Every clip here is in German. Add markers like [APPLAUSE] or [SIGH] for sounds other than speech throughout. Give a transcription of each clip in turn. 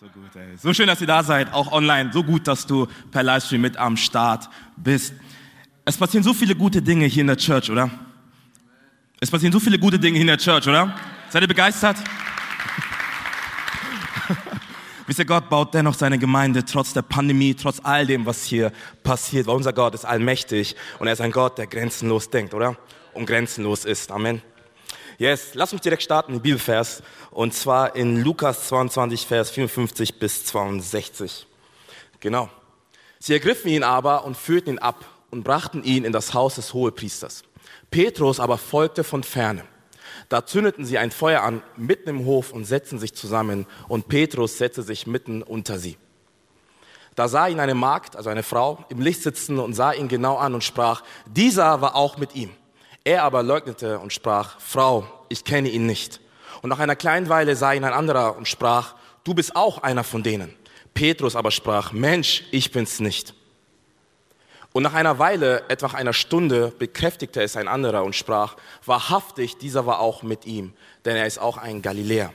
So gut, ey. So schön, dass ihr da seid, auch online. So gut, dass du per Livestream mit am Start bist. Es passieren so viele gute Dinge hier in der Church, oder? Es passieren so viele gute Dinge hier in der Church, oder? Seid ihr begeistert? [LAUGHS] Wisst ihr, Gott baut dennoch seine Gemeinde trotz der Pandemie, trotz all dem, was hier passiert, weil unser Gott ist allmächtig und er ist ein Gott, der grenzenlos denkt, oder? Und grenzenlos ist. Amen. Yes, lass uns direkt starten, den Bibelvers. Und zwar in Lukas 22, Vers 54 bis 62. Genau. Sie ergriffen ihn aber und führten ihn ab und brachten ihn in das Haus des Hohepriesters. Petrus aber folgte von ferne. Da zündeten sie ein Feuer an mitten im Hof und setzten sich zusammen und Petrus setzte sich mitten unter sie. Da sah ihn eine Magd, also eine Frau, im Licht sitzen und sah ihn genau an und sprach, dieser war auch mit ihm. Er aber leugnete und sprach, Frau, ich kenne ihn nicht. Und nach einer kleinen Weile sah ihn ein anderer und sprach, du bist auch einer von denen. Petrus aber sprach, Mensch, ich bin's nicht. Und nach einer Weile, etwa einer Stunde, bekräftigte es ein anderer und sprach, wahrhaftig, dieser war auch mit ihm, denn er ist auch ein Galiläer.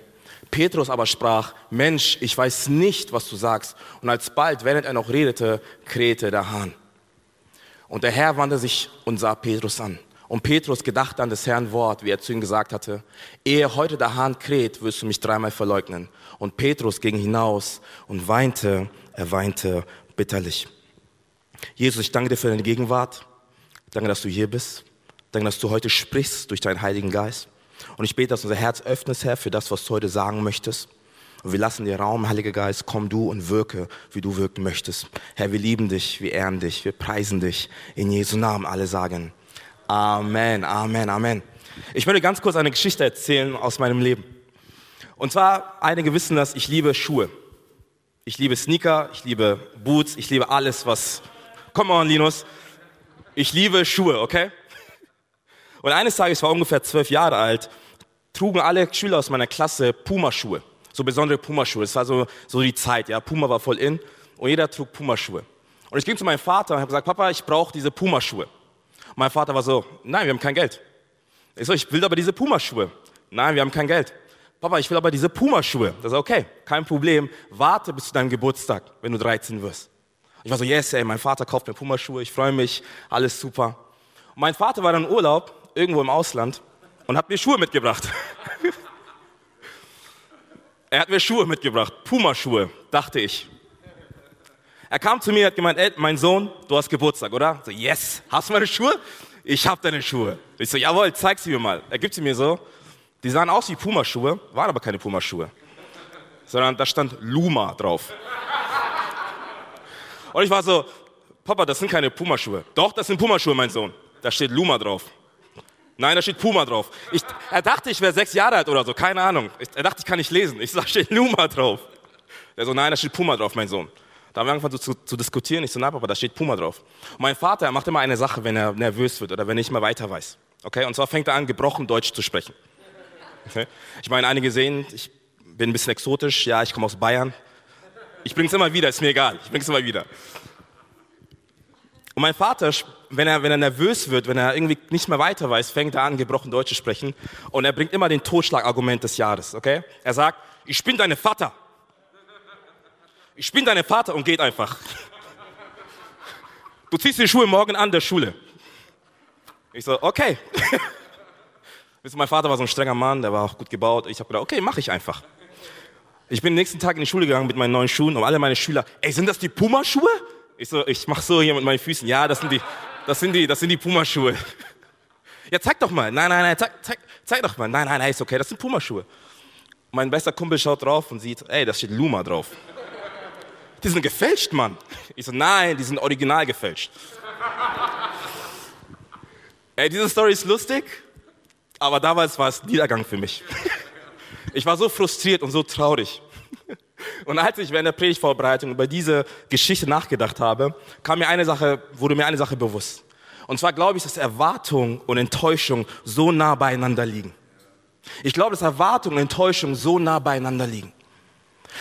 Petrus aber sprach, Mensch, ich weiß nicht, was du sagst. Und alsbald, während er noch redete, krähte der Hahn. Und der Herr wandte sich und sah Petrus an. Und Petrus gedachte an des Herrn Wort, wie er zu ihm gesagt hatte, ehe heute der Hahn kräht, wirst du mich dreimal verleugnen. Und Petrus ging hinaus und weinte, er weinte bitterlich. Jesus, ich danke dir für deine Gegenwart. Danke, dass du hier bist. Danke, dass du heute sprichst durch deinen Heiligen Geist. Und ich bete, dass unser Herz öffnest, Herr, für das, was du heute sagen möchtest. Und wir lassen dir Raum, Heiliger Geist, komm du und wirke, wie du wirken möchtest. Herr, wir lieben dich, wir ehren dich, wir preisen dich. In Jesu Namen alle sagen. Amen, Amen, Amen. Ich möchte ganz kurz eine Geschichte erzählen aus meinem Leben. Und zwar, einige wissen das, ich liebe Schuhe. Ich liebe Sneaker, ich liebe Boots, ich liebe alles, was... Komm on, Linus. Ich liebe Schuhe, okay? Und eines Tages, ich war ungefähr zwölf Jahre alt, trugen alle Schüler aus meiner Klasse Pumaschuhe. So besondere Pumaschuhe. Das war so, so die Zeit, ja. Puma war voll in und jeder trug Pumaschuhe. Und ich ging zu meinem Vater und habe gesagt, Papa, ich brauche diese Pumaschuhe. Mein Vater war so, nein, wir haben kein Geld. Ich so, ich will aber diese Pumaschuhe. Nein, wir haben kein Geld. Papa, ich will aber diese Pumaschuhe. Das ist okay, kein Problem. Warte bis zu deinem Geburtstag, wenn du 13 wirst. Ich war so, yes, ey, mein Vater kauft mir Pumaschuhe, ich freue mich, alles super. Und mein Vater war dann Urlaub, irgendwo im Ausland, und hat mir Schuhe mitgebracht. [LAUGHS] er hat mir Schuhe mitgebracht, Pumaschuhe, dachte ich. Er kam zu mir und hat gemeint, ey, mein Sohn, du hast Geburtstag, oder? So, yes, hast du meine Schuhe? Ich hab deine Schuhe. Ich so, jawohl, zeig sie mir mal. Er gibt sie mir so. Die sahen aus wie Pumaschuhe, waren aber keine Pumaschuhe. Sondern da stand Luma drauf. Und ich war so, Papa, das sind keine Pumaschuhe. Doch, das sind Pumaschuhe, mein Sohn. Da steht Luma drauf. Nein, da steht Puma drauf. Ich, er dachte, ich wäre sechs Jahre alt oder so, keine Ahnung. Ich, er dachte, ich kann nicht lesen. Ich sag, steht Luma drauf. Er so, nein, da steht Puma drauf, mein Sohn. Da haben wir angefangen zu, zu diskutieren. Ich so, nein, Papa, da steht Puma drauf. Und mein Vater, er macht immer eine Sache, wenn er nervös wird oder wenn er nicht mehr weiter weiß. Okay? Und zwar fängt er an, gebrochen Deutsch zu sprechen. Okay? Ich meine, einige sehen, ich bin ein bisschen exotisch. Ja, ich komme aus Bayern. Ich bring's immer wieder, ist mir egal. Ich bring's immer wieder. Und mein Vater, wenn er, wenn er nervös wird, wenn er irgendwie nicht mehr weiter weiß, fängt er an, gebrochen Deutsch zu sprechen. Und er bringt immer den Totschlagargument des Jahres, okay? Er sagt, ich bin deine Vater ich bin dein Vater und geht einfach. Du ziehst die Schuhe morgen an der Schule. Ich so, okay. [LAUGHS] Mein Vater war so ein strenger Mann, der war auch gut gebaut. Ich habe gedacht, okay, mache ich einfach. Ich bin den nächsten Tag in die Schule gegangen mit meinen neuen Schuhen und alle meine Schüler, ey, sind das die Pumaschuhe? Ich so, ich mach so hier mit meinen Füßen. Ja, das sind die, das sind die, das sind die Pumaschuhe. [LAUGHS] Ja, zeig doch mal. Nein, nein, nein, zeig, zeig, zeig doch mal. Nein, nein, nein, ist okay, das sind Pumaschuhe. Mein bester Kumpel schaut drauf und sieht, ey, das steht Luma drauf die sind gefälscht, Mann. Ich so, nein, die sind original gefälscht. Ey, diese Story ist lustig, aber damals war es Niedergang für mich. Ich war so frustriert und so traurig. Und als ich während der Predigtvorbereitung über diese Geschichte nachgedacht habe, kam mir eine Sache, wurde mir eine Sache bewusst. Und zwar glaube ich, dass Erwartung und Enttäuschung so nah beieinander liegen. Ich glaube, dass Erwartung und Enttäuschung so nah beieinander liegen.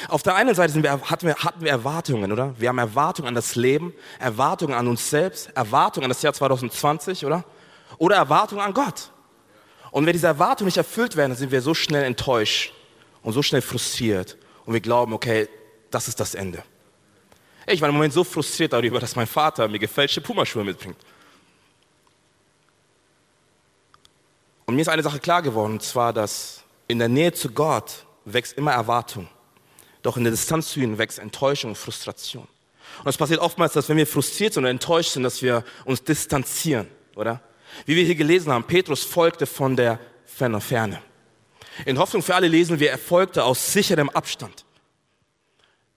Auf der einen Seite wir, hatten, wir, hatten wir Erwartungen, oder? Wir haben Erwartungen an das Leben, Erwartungen an uns selbst, Erwartungen an das Jahr 2020, oder? Oder Erwartungen an Gott. Und wenn diese Erwartungen nicht erfüllt werden, dann sind wir so schnell enttäuscht und so schnell frustriert. Und wir glauben, okay, das ist das Ende. Ich war im Moment so frustriert darüber, dass mein Vater mir gefälschte Pumaschuhe mitbringt. Und mir ist eine Sache klar geworden, und zwar, dass in der Nähe zu Gott wächst immer Erwartung. Doch in der Distanz zu ihm wächst Enttäuschung und Frustration. Und es passiert oftmals, dass wenn wir frustriert sind und enttäuscht sind, dass wir uns distanzieren, oder? Wie wir hier gelesen haben, Petrus folgte von der Ferne. In Hoffnung für alle lesen wir, er folgte aus sicherem Abstand.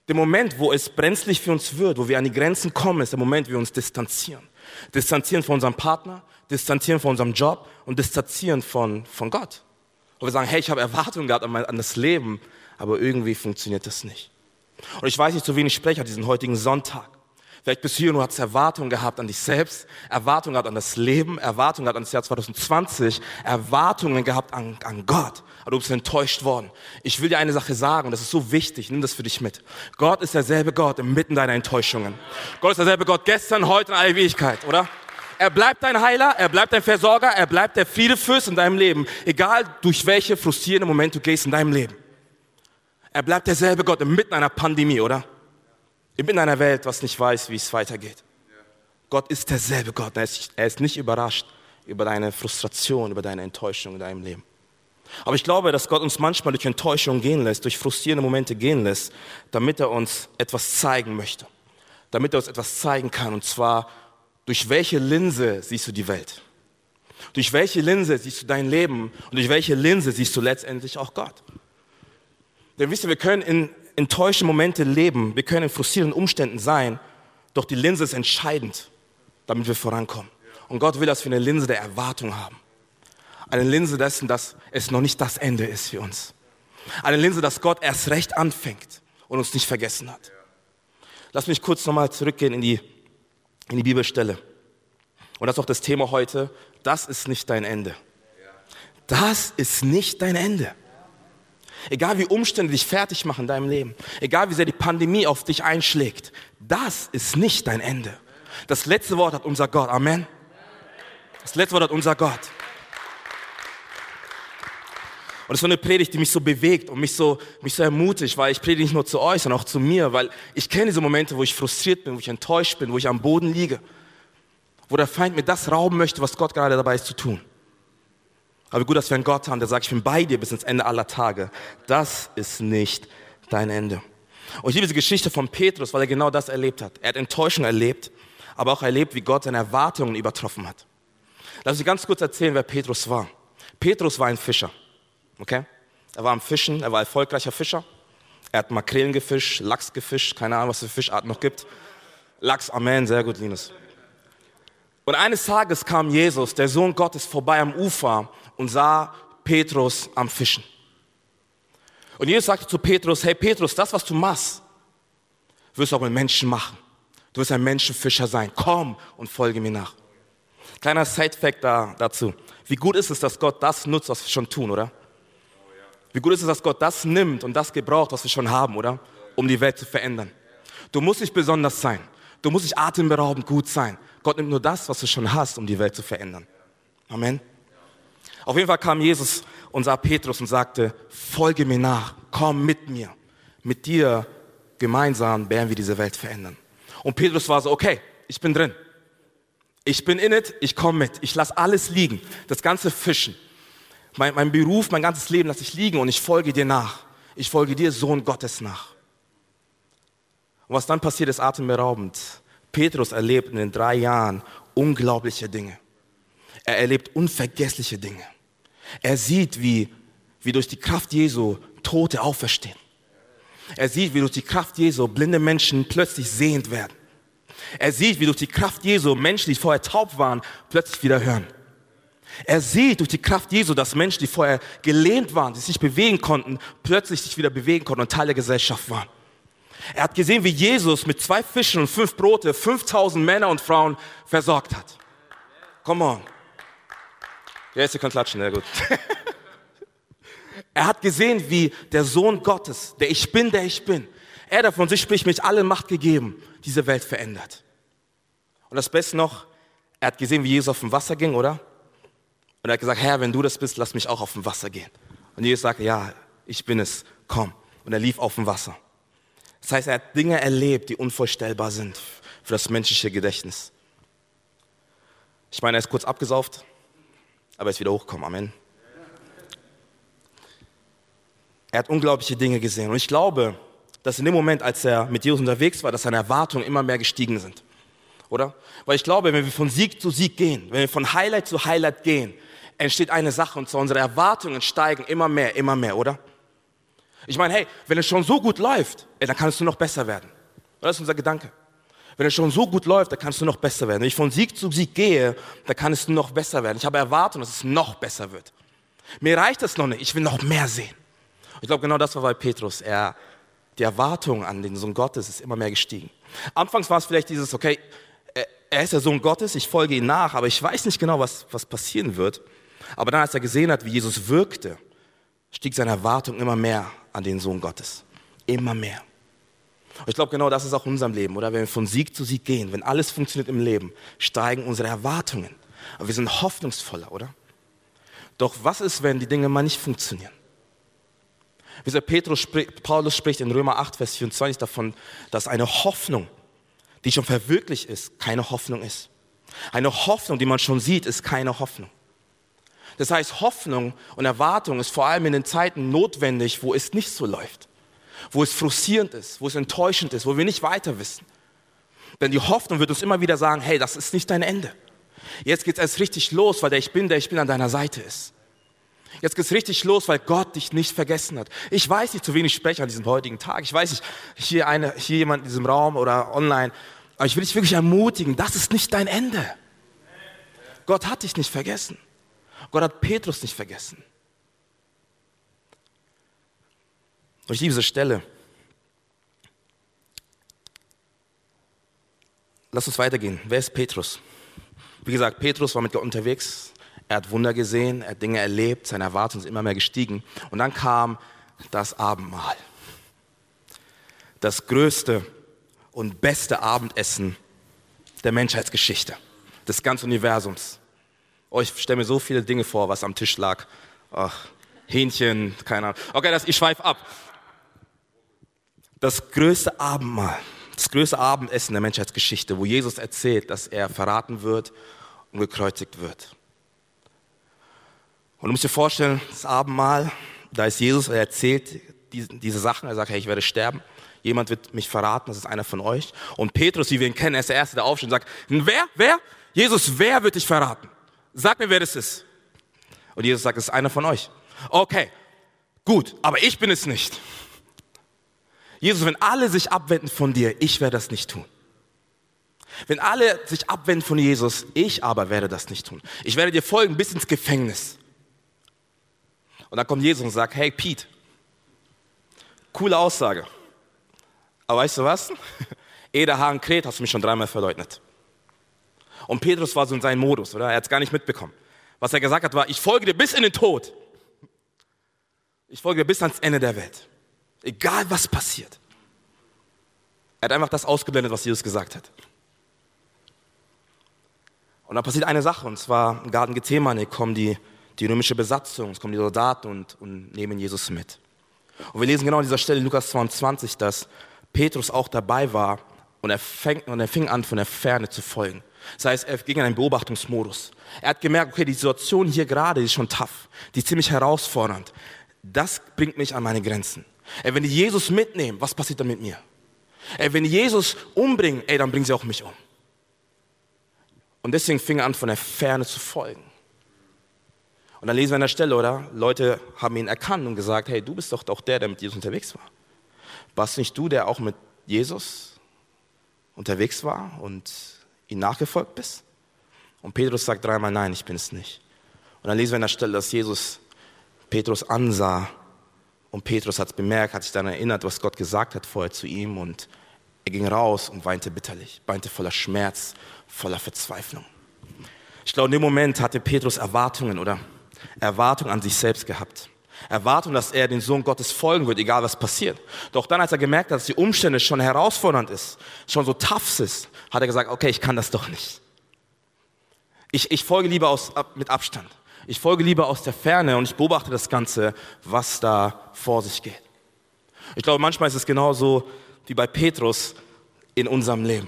Der Moment, wo es brenzlig für uns wird, wo wir an die Grenzen kommen, ist der Moment, wo wir uns distanzieren. Distanzieren von unserem Partner, distanzieren von unserem Job und distanzieren von, von Gott. Wo wir sagen, hey, ich habe Erwartungen gehabt an, mein, an das Leben, aber irgendwie funktioniert das nicht. Und ich weiß nicht, zu wen ich spreche an diesem heutigen Sonntag. Vielleicht bist du hier und du hast Erwartungen gehabt an dich selbst, Erwartungen gehabt an das Leben, Erwartungen gehabt an das Jahr 2020, Erwartungen gehabt an, an Gott. Aber du bist enttäuscht worden. Ich will dir eine Sache sagen, das ist so wichtig, nimm das für dich mit. Gott ist derselbe Gott inmitten deiner Enttäuschungen. Gott ist derselbe Gott gestern, heute und alle Ewigkeit, oder? Er bleibt dein Heiler, er bleibt dein Versorger, er bleibt der Friedefürst in deinem Leben, egal durch welche frustrierende Momente du gehst in deinem Leben. Er bleibt derselbe Gott inmitten einer Pandemie, oder? Inmitten einer Welt, was nicht weiß, wie es weitergeht. Gott ist derselbe Gott. Er ist, nicht überrascht über deine Frustration, über deine Enttäuschung in deinem Leben. Aber ich glaube, dass Gott uns manchmal durch Enttäuschung gehen lässt, durch frustrierende Momente gehen lässt, damit er uns etwas zeigen möchte. Damit er uns etwas zeigen kann. Und zwar, durch welche Linse siehst du die Welt? Durch welche Linse siehst du dein Leben? Und durch welche Linse siehst du letztendlich auch Gott? Denn wisst ihr, wir können in enttäuschten Momente leben, wir können in frustrierenden Umständen sein, doch die Linse ist entscheidend, damit wir vorankommen. Und Gott will, dass wir eine Linse der Erwartung haben. Eine Linse dessen, dass es noch nicht das Ende ist für uns. Eine Linse, dass Gott erst recht anfängt und uns nicht vergessen hat. Lass mich kurz nochmal zurückgehen in die, in die Bibelstelle. Und das ist auch das Thema heute. Das ist nicht dein Ende. Das ist nicht dein Ende. Egal wie Umstände dich fertig machen in deinem Leben, egal wie sehr die Pandemie auf dich einschlägt, das ist nicht dein Ende. Das letzte Wort hat unser Gott. Amen. Das letzte Wort hat unser Gott. Und das so eine Predigt, die mich so bewegt und mich so, mich so ermutigt, weil ich predige nicht nur zu euch, sondern auch zu mir, weil ich kenne diese Momente, wo ich frustriert bin, wo ich enttäuscht bin, wo ich am Boden liege, wo der Feind mir das rauben möchte, was Gott gerade dabei ist zu tun. Aber gut, dass wir einen Gott haben, der sagt, ich bin bei dir bis ins Ende aller Tage. Das ist nicht dein Ende. Und ich liebe diese Geschichte von Petrus, weil er genau das erlebt hat. Er hat Enttäuschung erlebt, aber auch erlebt, wie Gott seine Erwartungen übertroffen hat. Lass mich ganz kurz erzählen, wer Petrus war. Petrus war ein Fischer. Okay? Er war am Fischen, er war erfolgreicher Fischer. Er hat Makrelen gefischt, Lachs gefischt, keine Ahnung, was für Fischarten noch gibt. Lachs, Amen, sehr gut, Linus. Und eines Tages kam Jesus, der Sohn Gottes, vorbei am Ufer und sah Petrus am Fischen. Und Jesus sagte zu Petrus, hey Petrus, das, was du machst, wirst du auch mit Menschen machen. Du wirst ein Menschenfischer sein. Komm und folge mir nach. Kleiner Side-Fact da, dazu. Wie gut ist es, dass Gott das nutzt, was wir schon tun, oder? Wie gut ist es, dass Gott das nimmt und das gebraucht, was wir schon haben, oder? Um die Welt zu verändern. Du musst nicht besonders sein. Du musst nicht atemberaubend gut sein. Gott nimmt nur das, was du schon hast, um die Welt zu verändern. Amen. Auf jeden Fall kam Jesus und sah Petrus und sagte, folge mir nach, komm mit mir. Mit dir gemeinsam werden wir diese Welt verändern. Und Petrus war so, okay, ich bin drin. Ich bin in it, ich komme mit. Ich lasse alles liegen. Das ganze Fischen. Mein, mein Beruf, mein ganzes Leben lasse ich liegen und ich folge dir nach. Ich folge dir, Sohn Gottes, nach. Und was dann passiert, ist atemberaubend. Petrus erlebt in den drei Jahren unglaubliche Dinge. Er erlebt unvergessliche Dinge. Er sieht, wie, wie durch die Kraft Jesu Tote auferstehen. Er sieht, wie durch die Kraft Jesu blinde Menschen plötzlich sehend werden. Er sieht, wie durch die Kraft Jesu Menschen, die vorher taub waren, plötzlich wieder hören. Er sieht durch die Kraft Jesu, dass Menschen, die vorher gelähmt waren, die sich bewegen konnten, plötzlich sich wieder bewegen konnten und Teil der Gesellschaft waren. Er hat gesehen, wie Jesus mit zwei Fischen und fünf Brote 5000 Männer und Frauen versorgt hat. Come on. Ja, jetzt ihr könnt klatschen, sehr gut. [LAUGHS] er hat gesehen, wie der Sohn Gottes, der ich bin, der ich bin, er, der von sich spricht, mich alle Macht gegeben, diese Welt verändert. Und das Beste noch, er hat gesehen, wie Jesus auf dem Wasser ging, oder? Und er hat gesagt, Herr, wenn du das bist, lass mich auch auf dem Wasser gehen. Und Jesus sagte, ja, ich bin es, komm. Und er lief auf dem Wasser. Das heißt, er hat Dinge erlebt, die unvorstellbar sind für das menschliche Gedächtnis. Ich meine, er ist kurz abgesauft, aber er ist wieder hochgekommen. Amen. Er hat unglaubliche Dinge gesehen. Und ich glaube, dass in dem Moment, als er mit Jesus unterwegs war, dass seine Erwartungen immer mehr gestiegen sind. Oder? Weil ich glaube, wenn wir von Sieg zu Sieg gehen, wenn wir von Highlight zu Highlight gehen, entsteht eine Sache und zwar unsere Erwartungen steigen immer mehr, immer mehr, oder? Ich meine, hey, wenn es schon so gut läuft, ey, dann kannst du noch besser werden. Das ist unser Gedanke. Wenn es schon so gut läuft, dann kannst du noch besser werden. Wenn ich von Sieg zu Sieg gehe, dann kann es noch besser werden. Ich habe Erwartungen, dass es noch besser wird. Mir reicht das noch nicht, ich will noch mehr sehen. Ich glaube, genau das war bei Petrus. Er, die Erwartung an den Sohn Gottes ist immer mehr gestiegen. Anfangs war es vielleicht dieses, okay, er ist der Sohn Gottes, ich folge ihm nach, aber ich weiß nicht genau, was, was passieren wird. Aber dann, als er gesehen hat, wie Jesus wirkte, stieg seine Erwartung immer mehr an den Sohn Gottes. Immer mehr. Und ich glaube, genau das ist auch in unserem Leben, oder? Wenn wir von Sieg zu Sieg gehen, wenn alles funktioniert im Leben, steigen unsere Erwartungen. Aber wir sind hoffnungsvoller, oder? Doch was ist, wenn die Dinge mal nicht funktionieren? Wie der Petrus, Paulus spricht in Römer 8, Vers 24 davon, dass eine Hoffnung, die schon verwirklicht ist, keine Hoffnung ist. Eine Hoffnung, die man schon sieht, ist keine Hoffnung. Das heißt, Hoffnung und Erwartung ist vor allem in den Zeiten notwendig, wo es nicht so läuft, wo es frustrierend ist, wo es enttäuschend ist, wo wir nicht weiter wissen. Denn die Hoffnung wird uns immer wieder sagen, hey, das ist nicht dein Ende. Jetzt geht es erst richtig los, weil der Ich Bin, der Ich Bin an deiner Seite ist. Jetzt geht es richtig los, weil Gott dich nicht vergessen hat. Ich weiß nicht, zu wenig spreche an diesem heutigen Tag. Ich weiß nicht, hier, eine, hier jemand in diesem Raum oder online. Aber ich will dich wirklich ermutigen, das ist nicht dein Ende. Gott hat dich nicht vergessen. Gott hat Petrus nicht vergessen. Und ich liebe diese Stelle. Lass uns weitergehen. Wer ist Petrus? Wie gesagt, Petrus war mit Gott unterwegs. Er hat Wunder gesehen, er hat Dinge erlebt, seine Erwartungen sind immer mehr gestiegen. Und dann kam das Abendmahl. Das größte und beste Abendessen der Menschheitsgeschichte, des ganzen Universums. Oh, ich stelle mir so viele Dinge vor, was am Tisch lag. Ach, Hähnchen, keine Ahnung. Okay, das, ich schweife ab. Das größte Abendmahl, das größte Abendessen der Menschheitsgeschichte, wo Jesus erzählt, dass er verraten wird und gekreuzigt wird. Und du musst dir vorstellen, das Abendmahl, da ist Jesus, er erzählt diese, Sachen, er sagt, hey, ich werde sterben jemand wird mich verraten, das ist einer von euch. Und Petrus, wie wir ihn kennen, er ist der Erste, der aufsteht und sagt, wer, wer? Jesus, wer wird dich verraten? Sag mir, wer das ist. Und Jesus sagt, es ist einer von euch. Okay, gut, aber ich bin es nicht. Jesus, wenn alle sich abwenden von dir, ich werde das nicht tun. Wenn alle sich abwenden von Jesus, ich aber werde das nicht tun. Ich werde dir folgen bis ins Gefängnis. Und dann kommt Jesus und sagt, hey Pete, coole Aussage. Aber weißt du was? [LAUGHS] Ehe der Hahn kräht, hast du mich schon dreimal verleugnet. Und Petrus war so in seinem Modus, oder? Er hat es gar nicht mitbekommen. Was er gesagt hat, war, ich folge dir bis in den Tod. Ich folge dir bis ans Ende der Welt. Egal was passiert. Er hat einfach das ausgeblendet, was Jesus gesagt hat. Und dann passiert eine Sache, und zwar im Garten Gethsemane kommen die, die römische Besatzung, es kommen die Soldaten und, und nehmen Jesus mit. Und wir lesen genau an dieser Stelle in Lukas 22, dass Petrus auch dabei war und er, fängt, und er fing an, von der Ferne zu folgen. Das heißt, er ging in einen Beobachtungsmodus. Er hat gemerkt, okay, die Situation hier gerade ist schon tough, die ist ziemlich herausfordernd. Das bringt mich an meine Grenzen. Ey, wenn die Jesus mitnehmen, was passiert dann mit mir? Ey, wenn die Jesus umbringen, ey, dann bringen sie auch mich um. Und deswegen fing er an, von der Ferne zu folgen. Und dann lesen wir an der Stelle, oder? Leute haben ihn erkannt und gesagt, hey, du bist doch auch der, der mit Jesus unterwegs war. Warst nicht du, der auch mit Jesus unterwegs war und ihn nachgefolgt bist? Und Petrus sagt dreimal, nein, ich bin es nicht. Und dann lesen wir an der Stelle, dass Jesus Petrus ansah und Petrus hat es bemerkt, hat sich dann erinnert, was Gott gesagt hat vorher zu ihm und er ging raus und weinte bitterlich, weinte voller Schmerz, voller Verzweiflung. Ich glaube, in dem Moment hatte Petrus Erwartungen oder Erwartungen an sich selbst gehabt. Erwartung, dass er den Sohn Gottes folgen wird, egal was passiert. Doch dann, als er gemerkt hat, dass die Umstände schon herausfordernd ist, schon so tough ist, hat er gesagt, okay, ich kann das doch nicht. Ich, ich folge lieber aus, mit Abstand. Ich folge lieber aus der Ferne und ich beobachte das Ganze, was da vor sich geht. Ich glaube, manchmal ist es genauso, wie bei Petrus in unserem Leben.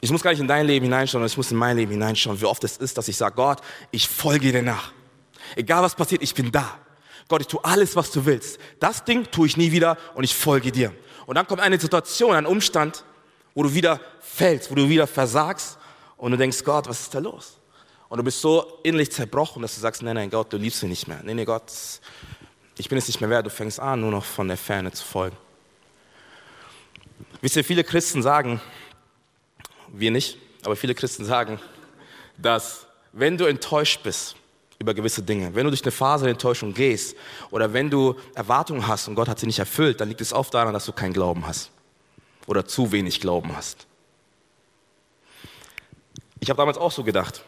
Ich muss gar nicht in dein Leben hineinschauen, sondern ich muss in mein Leben hineinschauen, wie oft es ist, dass ich sage, Gott, ich folge dir nach. Egal was passiert, ich bin da. Gott, ich tue alles, was du willst. Das Ding tue ich nie wieder und ich folge dir. Und dann kommt eine Situation, ein Umstand, wo du wieder fällst, wo du wieder versagst und du denkst, Gott, was ist da los? Und du bist so innerlich zerbrochen, dass du sagst, nein, nein, Gott, du liebst mich nicht mehr. Nein, nein, Gott, ich bin es nicht mehr wert. Du fängst an, nur noch von der Ferne zu folgen. Wisst ihr, viele Christen sagen, wir nicht, aber viele Christen sagen, dass wenn du enttäuscht bist über gewisse Dinge, wenn du durch eine Phase der Enttäuschung gehst oder wenn du Erwartungen hast und Gott hat sie nicht erfüllt, dann liegt es oft daran, dass du keinen Glauben hast oder zu wenig Glauben hast. Ich habe damals auch so gedacht,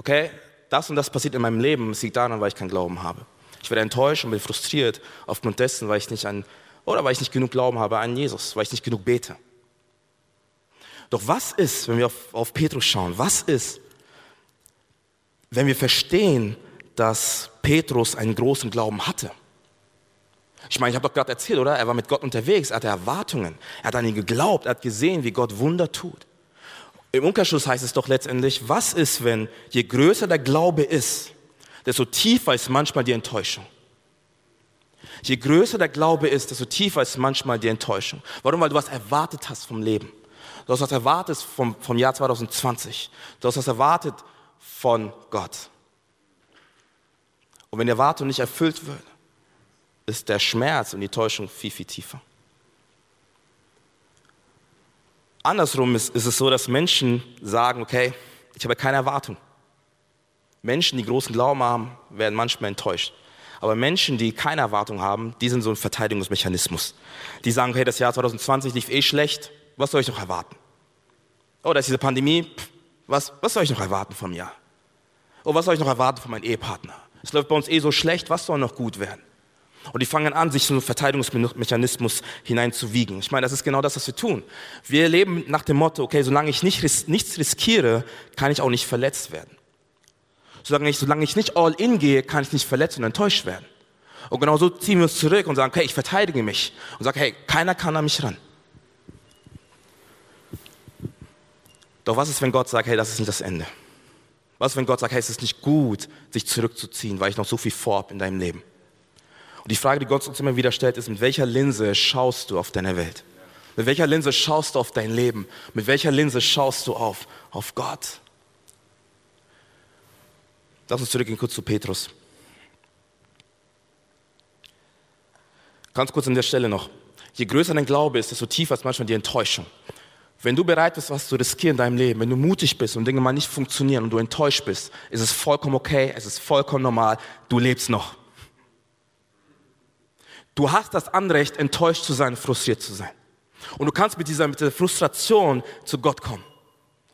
okay, das und das passiert in meinem Leben, es liegt daran, weil ich keinen Glauben habe. Ich werde enttäuscht und bin frustriert aufgrund dessen, weil ich nicht an, oder weil ich nicht genug Glauben habe an Jesus, weil ich nicht genug bete. Doch was ist, wenn wir auf, auf Petrus schauen, was ist, wenn wir verstehen, dass Petrus einen großen Glauben hatte? Ich meine, ich habe doch gerade erzählt, oder? Er war mit Gott unterwegs, er hatte Erwartungen, er hat an ihn geglaubt, er hat gesehen, wie Gott Wunder tut. Im Umkehrschluss heißt es doch letztendlich, was ist, wenn je größer der Glaube ist, desto tiefer ist manchmal die Enttäuschung. Je größer der Glaube ist, desto tiefer ist manchmal die Enttäuschung. Warum? Weil du was erwartet hast vom Leben. Du hast was erwartet vom, vom Jahr 2020. Du hast was erwartet von Gott. Und wenn die Erwartung nicht erfüllt wird, ist der Schmerz und die Täuschung viel, viel tiefer. Andersrum ist, ist es so, dass Menschen sagen, okay, ich habe keine Erwartung. Menschen, die großen Glauben haben, werden manchmal enttäuscht. Aber Menschen, die keine Erwartung haben, die sind so ein Verteidigungsmechanismus. Die sagen, okay, das Jahr 2020 lief eh schlecht, was soll ich noch erwarten? Oh, da ist diese Pandemie, was, was soll ich noch erwarten vom Jahr? Oh, was soll ich noch erwarten von meinem Ehepartner? Es läuft bei uns eh so schlecht, was soll noch gut werden? Und die fangen an, sich so einen Verteidigungsmechanismus hineinzuwiegen. Ich meine, das ist genau das, was wir tun. Wir leben nach dem Motto, okay, solange ich nicht, nichts riskiere, kann ich auch nicht verletzt werden. Solange ich, solange ich nicht all in gehe, kann ich nicht verletzt und enttäuscht werden. Und genau so ziehen wir uns zurück und sagen, okay, ich verteidige mich. Und sagen, hey, keiner kann an mich ran. Doch was ist, wenn Gott sagt, hey, das ist nicht das Ende? Was ist, wenn Gott sagt, hey, es ist nicht gut, sich zurückzuziehen, weil ich noch so viel vorhab in deinem Leben? Und die Frage, die Gott uns immer wieder stellt, ist, mit welcher Linse schaust du auf deine Welt? Mit welcher Linse schaust du auf dein Leben? Mit welcher Linse schaust du auf, auf Gott? Lass uns zurückgehen kurz zu Petrus. Ganz kurz an der Stelle noch. Je größer dein Glaube ist, desto tiefer ist manchmal die Enttäuschung. Wenn du bereit bist, was zu riskieren in deinem Leben, wenn du mutig bist und Dinge mal nicht funktionieren und du enttäuscht bist, ist es vollkommen okay, es ist vollkommen normal, du lebst noch. Du hast das Anrecht, enttäuscht zu sein, frustriert zu sein. Und du kannst mit dieser, mit dieser Frustration zu Gott kommen.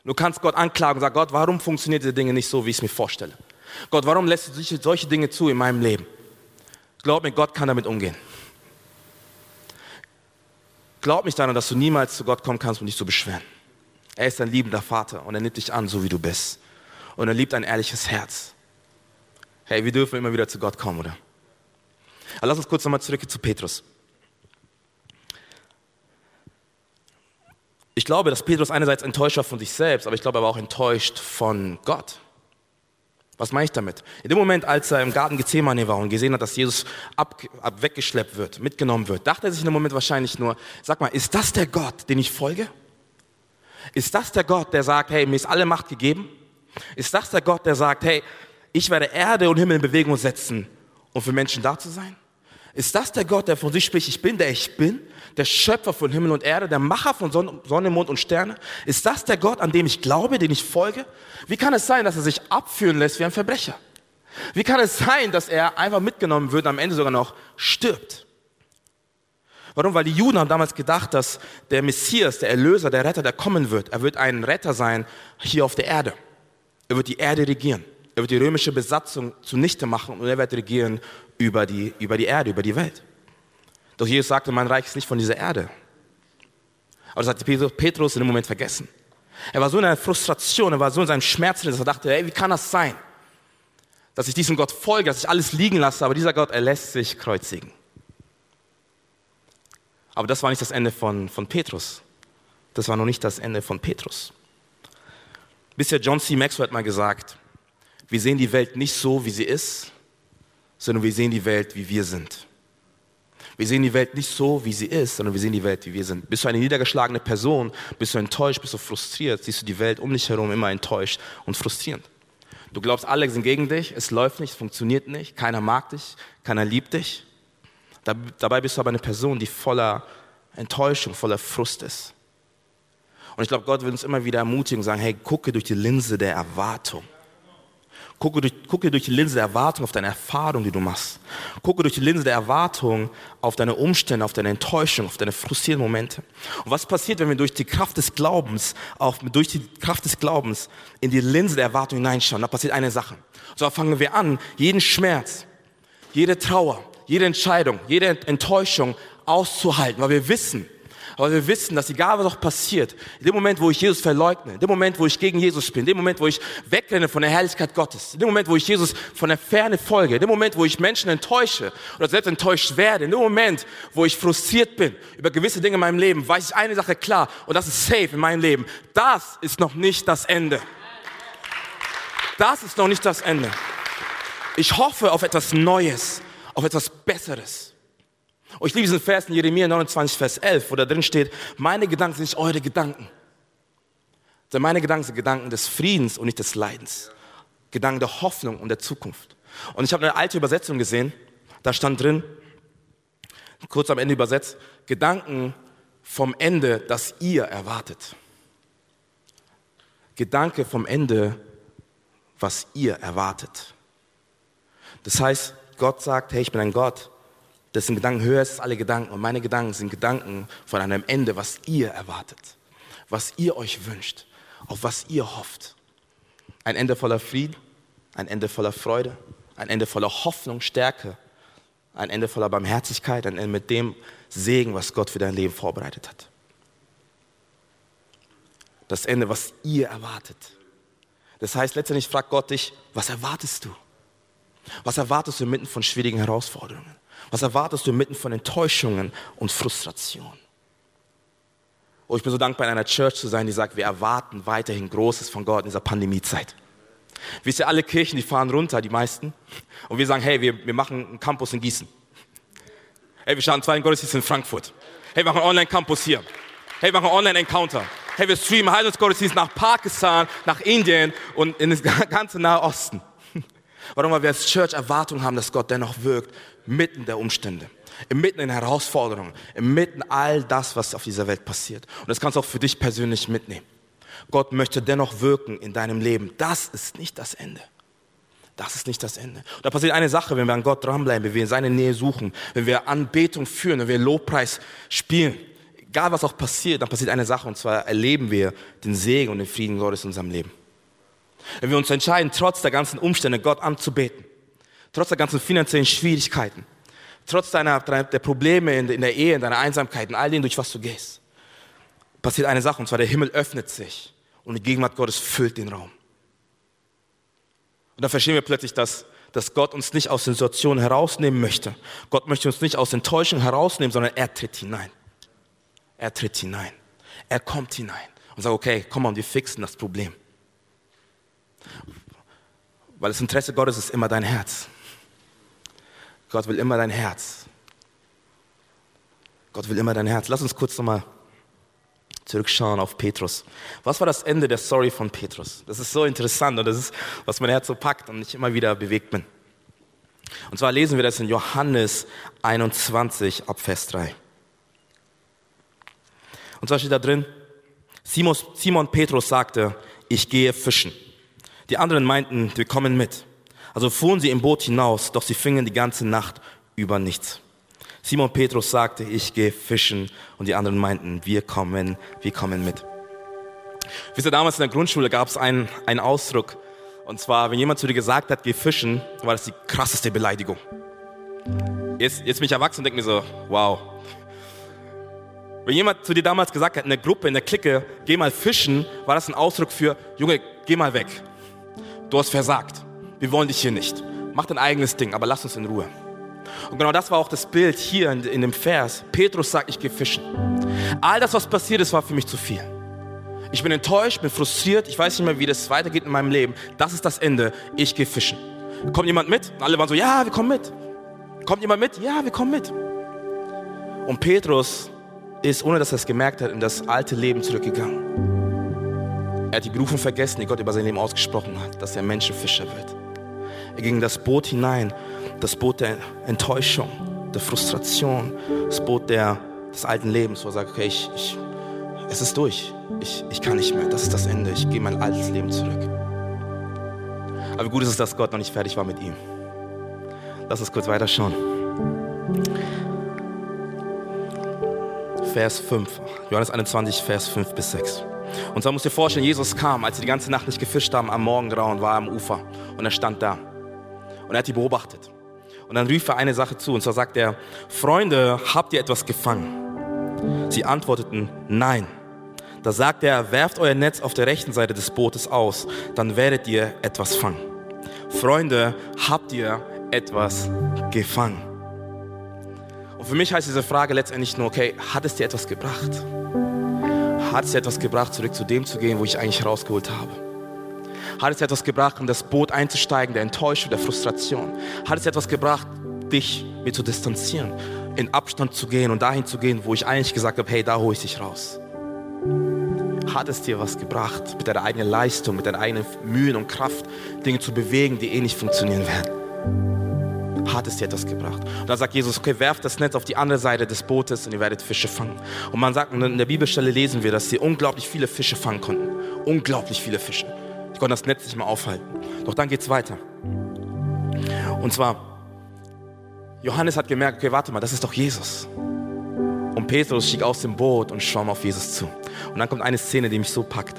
Du kannst Gott anklagen und sagen, Gott, warum funktioniert diese Dinge nicht so, wie ich es mir vorstelle? Gott, warum lässt du solche Dinge zu in meinem Leben? Glaub mir, Gott kann damit umgehen. Glaub nicht daran, dass du niemals zu Gott kommen kannst, um dich zu beschweren. Er ist ein liebender Vater und er nimmt dich an, so wie du bist. Und er liebt ein ehrliches Herz. Hey, wir dürfen immer wieder zu Gott kommen, oder? Aber lass uns kurz nochmal zurück zu Petrus. Ich glaube, dass Petrus einerseits enttäuscht war von sich selbst, aber ich glaube aber auch enttäuscht von Gott. Was meine ich damit? In dem Moment, als er im Garten Gethsemane war und gesehen hat, dass Jesus ab, ab weggeschleppt wird, mitgenommen wird, dachte er sich in dem Moment wahrscheinlich nur, sag mal, ist das der Gott, den ich folge? Ist das der Gott, der sagt, hey, mir ist alle Macht gegeben? Ist das der Gott, der sagt, hey, ich werde Erde und Himmel in Bewegung setzen, um für Menschen da zu sein? Ist das der Gott, der von sich spricht, ich bin der ich bin? Der Schöpfer von Himmel und Erde, der Macher von Sonne, Mond und Sterne? Ist das der Gott, an dem ich glaube, den ich folge? Wie kann es sein, dass er sich abführen lässt wie ein Verbrecher? Wie kann es sein, dass er einfach mitgenommen wird und am Ende sogar noch stirbt? Warum? Weil die Juden haben damals gedacht, dass der Messias, der Erlöser, der Retter, der kommen wird, er wird ein Retter sein hier auf der Erde. Er wird die Erde regieren. Er wird die römische Besatzung zunichte machen und er wird regieren über die, über die Erde, über die Welt. Doch Jesus sagte, mein Reich ist nicht von dieser Erde. Aber das hat Petrus in dem Moment vergessen. Er war so in einer Frustration, er war so in seinem Schmerz, dass er dachte, hey, wie kann das sein? Dass ich diesem Gott folge, dass ich alles liegen lasse, aber dieser Gott, er lässt sich kreuzigen. Aber das war nicht das Ende von, von Petrus. Das war noch nicht das Ende von Petrus. Bisher John C. Maxwell hat mal gesagt, wir sehen die Welt nicht so, wie sie ist, sondern wir sehen die Welt, wie wir sind. Wir sehen die Welt nicht so, wie sie ist, sondern wir sehen die Welt, wie wir sind. Bist du eine niedergeschlagene Person, bist du enttäuscht, bist du frustriert, siehst du die Welt um dich herum immer enttäuscht und frustrierend. Du glaubst, alle sind gegen dich, es läuft nicht, es funktioniert nicht, keiner mag dich, keiner liebt dich. Dabei bist du aber eine Person, die voller Enttäuschung, voller Frust ist. Und ich glaube, Gott will uns immer wieder ermutigen und sagen, hey, gucke durch die Linse der Erwartung. Gucke durch, gucke durch die Linse der Erwartung auf deine Erfahrung, die du machst. Gucke durch die Linse der Erwartung auf deine Umstände, auf deine Enttäuschung, auf deine frustrierenden Momente. Und was passiert, wenn wir durch die Kraft des Glaubens, auf, durch die Kraft des Glaubens in die Linse der Erwartung hineinschauen? Da passiert eine Sache. So fangen wir an, jeden Schmerz, jede Trauer, jede Entscheidung, jede Enttäuschung auszuhalten, weil wir wissen, aber wir wissen, dass egal was auch passiert, in dem Moment, wo ich Jesus verleugne, in dem Moment, wo ich gegen Jesus bin, in dem Moment, wo ich wegrenne von der Herrlichkeit Gottes, in dem Moment, wo ich Jesus von der Ferne folge, in dem Moment, wo ich Menschen enttäusche oder selbst enttäuscht werde, in dem Moment, wo ich frustriert bin über gewisse Dinge in meinem Leben, weiß ich eine Sache klar und das ist safe in meinem Leben. Das ist noch nicht das Ende. Das ist noch nicht das Ende. Ich hoffe auf etwas Neues, auf etwas Besseres. Und ich liebe diesen Vers in Jeremia 29, Vers 11, wo da drin steht, meine Gedanken sind nicht eure Gedanken. Denn meine Gedanken sind Gedanken des Friedens und nicht des Leidens. Gedanken der Hoffnung und der Zukunft. Und ich habe eine alte Übersetzung gesehen, da stand drin, kurz am Ende übersetzt, Gedanken vom Ende, das ihr erwartet. Gedanke vom Ende, was ihr erwartet. Das heißt, Gott sagt, hey, ich bin ein Gott, dessen Gedanken höher ist als alle Gedanken. Und meine Gedanken sind Gedanken von einem Ende, was ihr erwartet, was ihr euch wünscht, auf was ihr hofft. Ein Ende voller Frieden, ein Ende voller Freude, ein Ende voller Hoffnung, Stärke, ein Ende voller Barmherzigkeit, ein Ende mit dem Segen, was Gott für dein Leben vorbereitet hat. Das Ende, was ihr erwartet. Das heißt, letztendlich fragt Gott dich, was erwartest du? Was erwartest du inmitten von schwierigen Herausforderungen? Was erwartest du inmitten von Enttäuschungen und Frustration? Oh, ich bin so dankbar, in einer Church zu sein, die sagt, wir erwarten weiterhin Großes von Gott in dieser Pandemiezeit. Wisst ihr, alle Kirchen, die fahren runter, die meisten. Und wir sagen, hey, wir, wir machen einen Campus in Gießen. Hey, wir starten zwei Gottesdienst in Frankfurt. Hey, wir machen einen Online-Campus hier. Hey, wir machen einen Online-Encounter. Hey, wir streamen Heilungsgottesdienst nach Pakistan, nach Indien und in das [LAUGHS] ganze Nahe Osten. Warum? Weil wir als Church Erwartung haben, dass Gott dennoch wirkt, mitten der Umstände, inmitten in Herausforderungen, inmitten all das, was auf dieser Welt passiert. Und das kannst du auch für dich persönlich mitnehmen. Gott möchte dennoch wirken in deinem Leben. Das ist nicht das Ende. Das ist nicht das Ende. Und da passiert eine Sache, wenn wir an Gott dranbleiben, wenn wir in seine Nähe suchen, wenn wir Anbetung führen, wenn wir Lobpreis spielen. Egal was auch passiert, dann passiert eine Sache und zwar erleben wir den Segen und den Frieden Gottes in unserem Leben. Wenn wir uns entscheiden, trotz der ganzen Umstände Gott anzubeten, trotz der ganzen finanziellen Schwierigkeiten, trotz deiner, der Probleme in, der Ehe, in deiner Einsamkeit, in all dem, durch was du gehst, passiert eine Sache, und zwar der Himmel öffnet sich und die Gegenwart Gottes füllt den Raum. Und dann verstehen wir plötzlich, dass, dass Gott uns nicht aus den Situationen herausnehmen möchte. Gott möchte uns nicht aus Enttäuschung herausnehmen, sondern er tritt hinein. Er tritt hinein. Er kommt hinein und sagt, okay, komm mal, wir fixen das Problem. Weil das Interesse Gottes ist immer dein Herz. Gott will immer dein Herz. Gott will immer dein Herz. Lass uns kurz nochmal zurückschauen auf Petrus. Was war das Ende der Story von Petrus? Das ist so interessant und das ist, was mein Herz so packt und ich immer wieder bewegt bin. Und zwar lesen wir das in Johannes 21 ab Vers 3. Und zwar steht da drin, Simon, Simon Petrus sagte, ich gehe fischen. Die anderen meinten, wir kommen mit. Also fuhren sie im Boot hinaus, doch sie fingen die ganze Nacht über nichts. Simon Petrus sagte, ich gehe fischen und die anderen meinten, wir kommen, wir kommen mit. Wisst ihr, damals in der Grundschule gab es einen, einen Ausdruck, und zwar, wenn jemand zu dir gesagt hat, geh fischen, war das die krasseste Beleidigung. Jetzt, jetzt bin ich erwachsen und denke mir so, wow. Wenn jemand zu dir damals gesagt hat, in der Gruppe, in der Clique, geh mal fischen, war das ein Ausdruck für, Junge, geh mal weg du hast versagt. Wir wollen dich hier nicht. Mach dein eigenes Ding, aber lass uns in Ruhe. Und genau das war auch das Bild hier in, in dem Vers. Petrus sagt, ich gehe fischen. All das, was passiert ist, war für mich zu viel. Ich bin enttäuscht, bin frustriert, ich weiß nicht mehr, wie das weitergeht in meinem Leben. Das ist das Ende. Ich gehe fischen. Kommt jemand mit? Und alle waren so, ja, wir kommen mit. Kommt jemand mit? Ja, wir kommen mit. Und Petrus ist, ohne dass er es gemerkt hat, in das alte Leben zurückgegangen. Er hat die Berufung vergessen, die Gott über sein Leben ausgesprochen hat, dass er Menschenfischer wird. Er ging in das Boot hinein, das Boot der Enttäuschung, der Frustration, das Boot der, des alten Lebens, wo er sagt, okay, ich, ich, es ist durch, ich, ich kann nicht mehr, das ist das Ende, ich gehe mein altes Leben zurück. Aber gut ist es, dass Gott noch nicht fertig war mit ihm. Lass uns kurz weiterschauen. Vers 5, Johannes 21, Vers 5 bis 6. Und so musst du dir vorstellen, Jesus kam, als sie die ganze Nacht nicht gefischt haben, am Morgengrauen war er am Ufer und er stand da. Und er hat die beobachtet. Und dann rief er eine Sache zu, und zwar sagt er, Freunde, habt ihr etwas gefangen? Sie antworteten, nein. Da sagt er, werft euer Netz auf der rechten Seite des Bootes aus, dann werdet ihr etwas fangen. Freunde, habt ihr etwas gefangen? Und für mich heißt diese Frage letztendlich nur, okay, hat es dir etwas gebracht? Hat es dir etwas gebracht, zurück zu dem zu gehen, wo ich eigentlich rausgeholt habe? Hat es dir etwas gebracht, in das Boot einzusteigen, der Enttäuschung, der Frustration? Hat es dir etwas gebracht, dich mir zu distanzieren, in Abstand zu gehen und dahin zu gehen, wo ich eigentlich gesagt habe, hey, da hole ich dich raus? Hat es dir was gebracht, mit deiner eigenen Leistung, mit deiner eigenen Mühen und Kraft, Dinge zu bewegen, die eh nicht funktionieren werden? Hat es dir etwas gebracht? Und dann sagt Jesus, okay, werft das Netz auf die andere Seite des Bootes und ihr werdet Fische fangen. Und man sagt, in der Bibelstelle lesen wir, dass sie unglaublich viele Fische fangen konnten. Unglaublich viele Fische. Ich konnte das Netz nicht mehr aufhalten. Doch dann geht es weiter. Und zwar, Johannes hat gemerkt, okay, warte mal, das ist doch Jesus. Und Petrus stieg aus dem Boot und schwamm auf Jesus zu. Und dann kommt eine Szene, die mich so packt.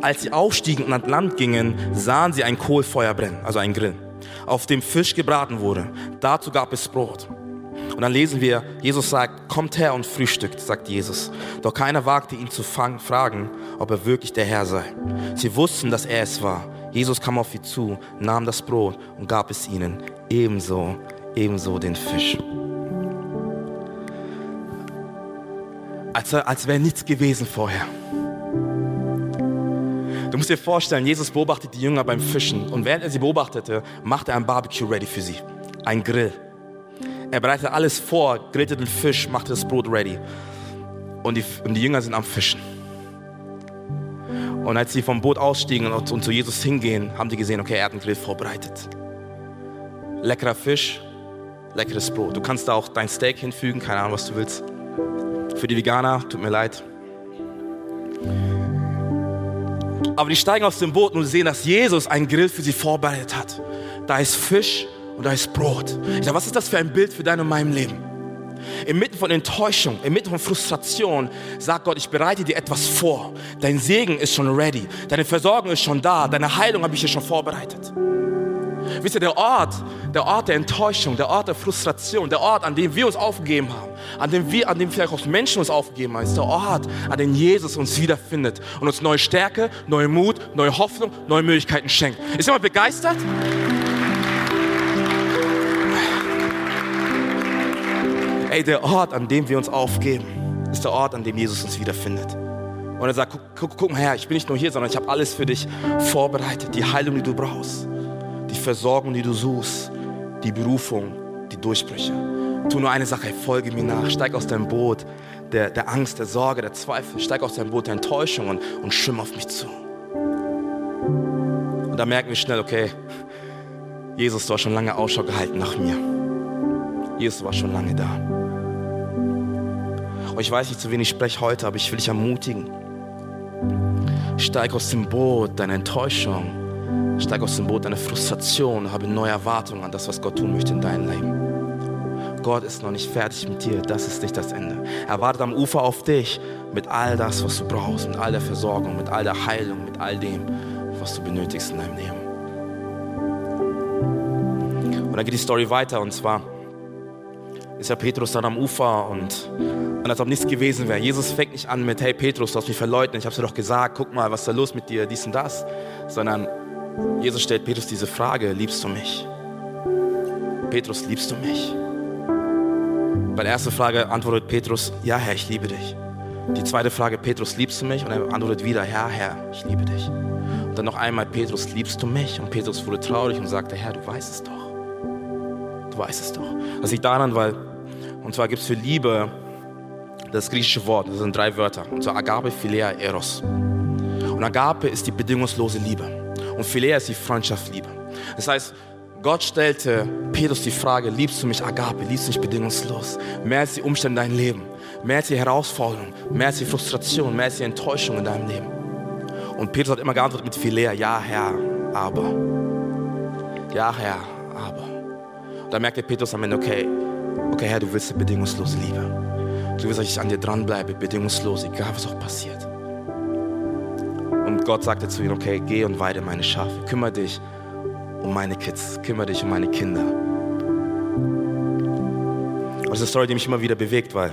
Als sie aufstiegen und ans Land gingen, sahen sie ein Kohlfeuer brennen, also ein Grill, auf dem Fisch gebraten wurde. Dazu gab es Brot. Und dann lesen wir, Jesus sagt, kommt her und frühstückt, sagt Jesus. Doch keiner wagte ihn zu fragen, ob er wirklich der Herr sei. Sie wussten, dass er es war. Jesus kam auf sie zu, nahm das Brot und gab es ihnen. Ebenso, ebenso den Fisch. Als, als wäre nichts gewesen vorher. Du musst dir vorstellen, Jesus beobachtet die Jünger beim Fischen und während er sie beobachtete, machte er ein Barbecue ready für sie. Ein Grill. Er bereitete alles vor, grillte den Fisch, machte das Brot ready. Und die, und die Jünger sind am Fischen. Und als sie vom Boot ausstiegen und, und zu Jesus hingehen, haben die gesehen, okay, er hat einen Grill vorbereitet. Leckerer Fisch, leckeres Brot. Du kannst da auch dein Steak hinfügen, keine Ahnung, was du willst. Für die Veganer, tut mir leid. Aber die steigen aus dem Boot und sehen, dass Jesus einen Grill für sie vorbereitet hat. Da ist Fisch und da ist Brot. Ich sage, was ist das für ein Bild für dein und mein Leben? Inmitten von Enttäuschung, inmitten von Frustration, sagt Gott, ich bereite dir etwas vor. Dein Segen ist schon ready. Deine Versorgung ist schon da. Deine Heilung habe ich dir schon vorbereitet. Wisst ihr, der Ort, der Ort der Enttäuschung, der Ort der Frustration, der Ort, an dem wir uns aufgegeben haben, an dem wir, an dem vielleicht auch Menschen uns aufgegeben haben, ist der Ort, an dem Jesus uns wiederfindet und uns neue Stärke, neue Mut, neue Hoffnung, neue Möglichkeiten schenkt. Ist jemand begeistert? Ey, der Ort, an dem wir uns aufgeben, ist der Ort, an dem Jesus uns wiederfindet. Und er sagt, guck, guck, guck mal her, ich bin nicht nur hier, sondern ich habe alles für dich vorbereitet. Die Heilung, die du brauchst, die Versorgung, die du suchst, die Berufung, die Durchbrüche. Tu nur eine Sache, folge mir nach, steig aus deinem Boot der, der Angst, der Sorge, der Zweifel, steig aus deinem Boot der Enttäuschung und, und schwimm auf mich zu. Und da merken wir schnell, okay, Jesus, du hast schon lange Ausschau gehalten nach mir. Jesus war schon lange da. Und ich weiß nicht, zu wen ich spreche heute, aber ich will dich ermutigen. Steig aus dem Boot deiner Enttäuschung. Steig aus dem Boot deiner Frustration. Habe neue Erwartungen an das, was Gott tun möchte in deinem Leben. Gott ist noch nicht fertig mit dir. Das ist nicht das Ende. Er wartet am Ufer auf dich mit all das, was du brauchst, mit all der Versorgung, mit all der Heilung, mit all dem, was du benötigst in deinem Leben. Und dann geht die Story weiter und zwar ist ja Petrus dann am Ufer und, und als ob nichts gewesen wäre. Jesus fängt nicht an mit, hey Petrus, du hast mich verleugnet, ich habe dir doch gesagt, guck mal, was ist da los mit dir, dies und das. Sondern Jesus stellt Petrus diese Frage, liebst du mich? Petrus, liebst du mich? Bei der ersten Frage antwortet Petrus, ja Herr, ich liebe dich. Die zweite Frage, Petrus, liebst du mich? Und er antwortet wieder, Herr, Herr, ich liebe dich. Und dann noch einmal, Petrus, liebst du mich? Und Petrus wurde traurig und sagte, Herr, du weißt es doch. Du weißt es doch. Das liegt daran, weil, und zwar gibt es für Liebe das griechische Wort, das sind drei Wörter. Und zwar Agape, Philea, Eros. Und Agape ist die bedingungslose Liebe. Und Philea ist die Freundschaft, Liebe. Das heißt, Gott stellte Petrus die Frage, liebst du mich Agape, liebst du mich bedingungslos? Mehr als die Umstände in deinem Leben, mehr als die Herausforderung, mehr als die Frustration, mehr als die Enttäuschung in deinem Leben. Und Petrus hat immer geantwortet mit Philea, ja Herr, aber. Ja Herr, aber. Und da merkte Petrus am Ende, okay, okay Herr, du willst bedingungslose Liebe. Du willst, dass ich an dir dranbleibe, bedingungslos, egal was auch passiert. Und Gott sagte zu ihm, okay, geh und weide meine Schafe, kümmere dich um meine Kids, kümmere dich um meine Kinder. Und das ist eine Story, die mich immer wieder bewegt, weil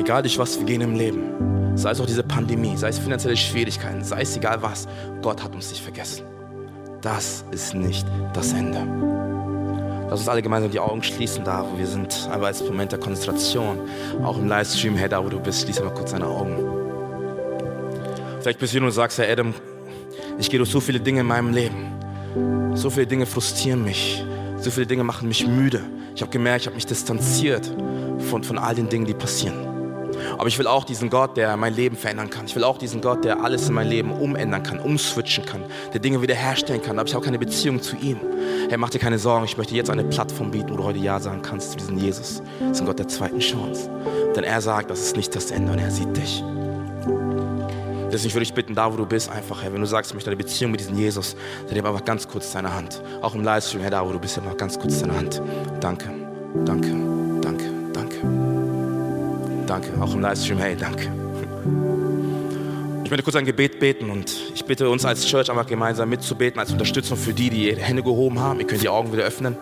egal durch was wir gehen im Leben, sei es auch diese Pandemie, sei es finanzielle Schwierigkeiten, sei es egal was, Gott hat uns nicht vergessen. Das ist nicht das Ende. Lass uns alle gemeinsam die Augen schließen da, wo wir sind, aber als Moment der Konzentration, auch im Livestream, hey, da wo du bist, schließe mal kurz deine Augen. Vielleicht bist du hier und sagst, Herr Adam, ich gehe durch so viele Dinge in meinem Leben. So viele Dinge frustrieren mich. So viele Dinge machen mich müde. Ich habe gemerkt, ich habe mich distanziert von, von all den Dingen, die passieren. Aber ich will auch diesen Gott, der mein Leben verändern kann. Ich will auch diesen Gott, der alles in meinem Leben umändern kann, umswitchen kann, der Dinge wiederherstellen kann. Aber ich habe keine Beziehung zu ihm. Herr, mach dir keine Sorgen. Ich möchte jetzt eine Plattform bieten, wo du heute Ja sagen kannst zu diesem Jesus. Das ist ein Gott der zweiten Chance. Denn er sagt, das ist nicht das Ende und er sieht dich. Deswegen würde ich bitten, da wo du bist, einfach, Herr, wenn du sagst, ich möchte eine Beziehung mit diesem Jesus, dann nimm einfach ganz kurz deine Hand. Auch im Livestream, Herr, da wo du bist, einfach ganz kurz deine Hand. Danke, danke, danke, danke. Danke, auch im Livestream, hey, danke. Ich möchte kurz ein Gebet beten und ich bitte uns als Church einfach gemeinsam mitzubeten, als Unterstützung für die, die ihre Hände gehoben haben. Ihr könnt die Augen wieder öffnen.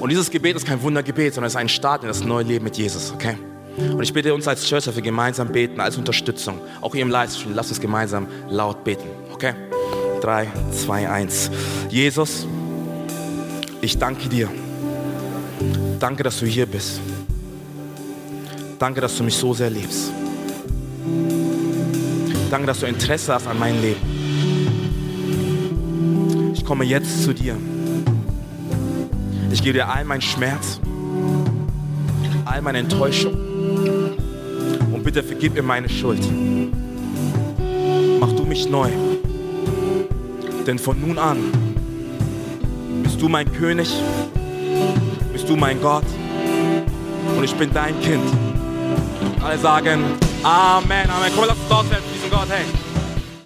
Und dieses Gebet ist kein Wundergebet, sondern es ist ein Start in das neue Leben mit Jesus, okay? Und ich bitte uns als Church, dass wir gemeinsam beten, als Unterstützung. Auch hier im Livestream, lasst uns gemeinsam laut beten. Okay? 3, 2, 1. Jesus, ich danke dir. Danke, dass du hier bist. Danke, dass du mich so sehr liebst. Danke, dass du Interesse hast an meinem Leben. Ich komme jetzt zu dir. Ich gebe dir all meinen Schmerz, all meine Enttäuschung bitte vergib mir meine Schuld. Mach du mich neu. Denn von nun an bist du mein König, bist du mein Gott und ich bin dein Kind. Alle sagen Amen, Amen. Komm, lass uns aushelfen, diesen Gott, hey.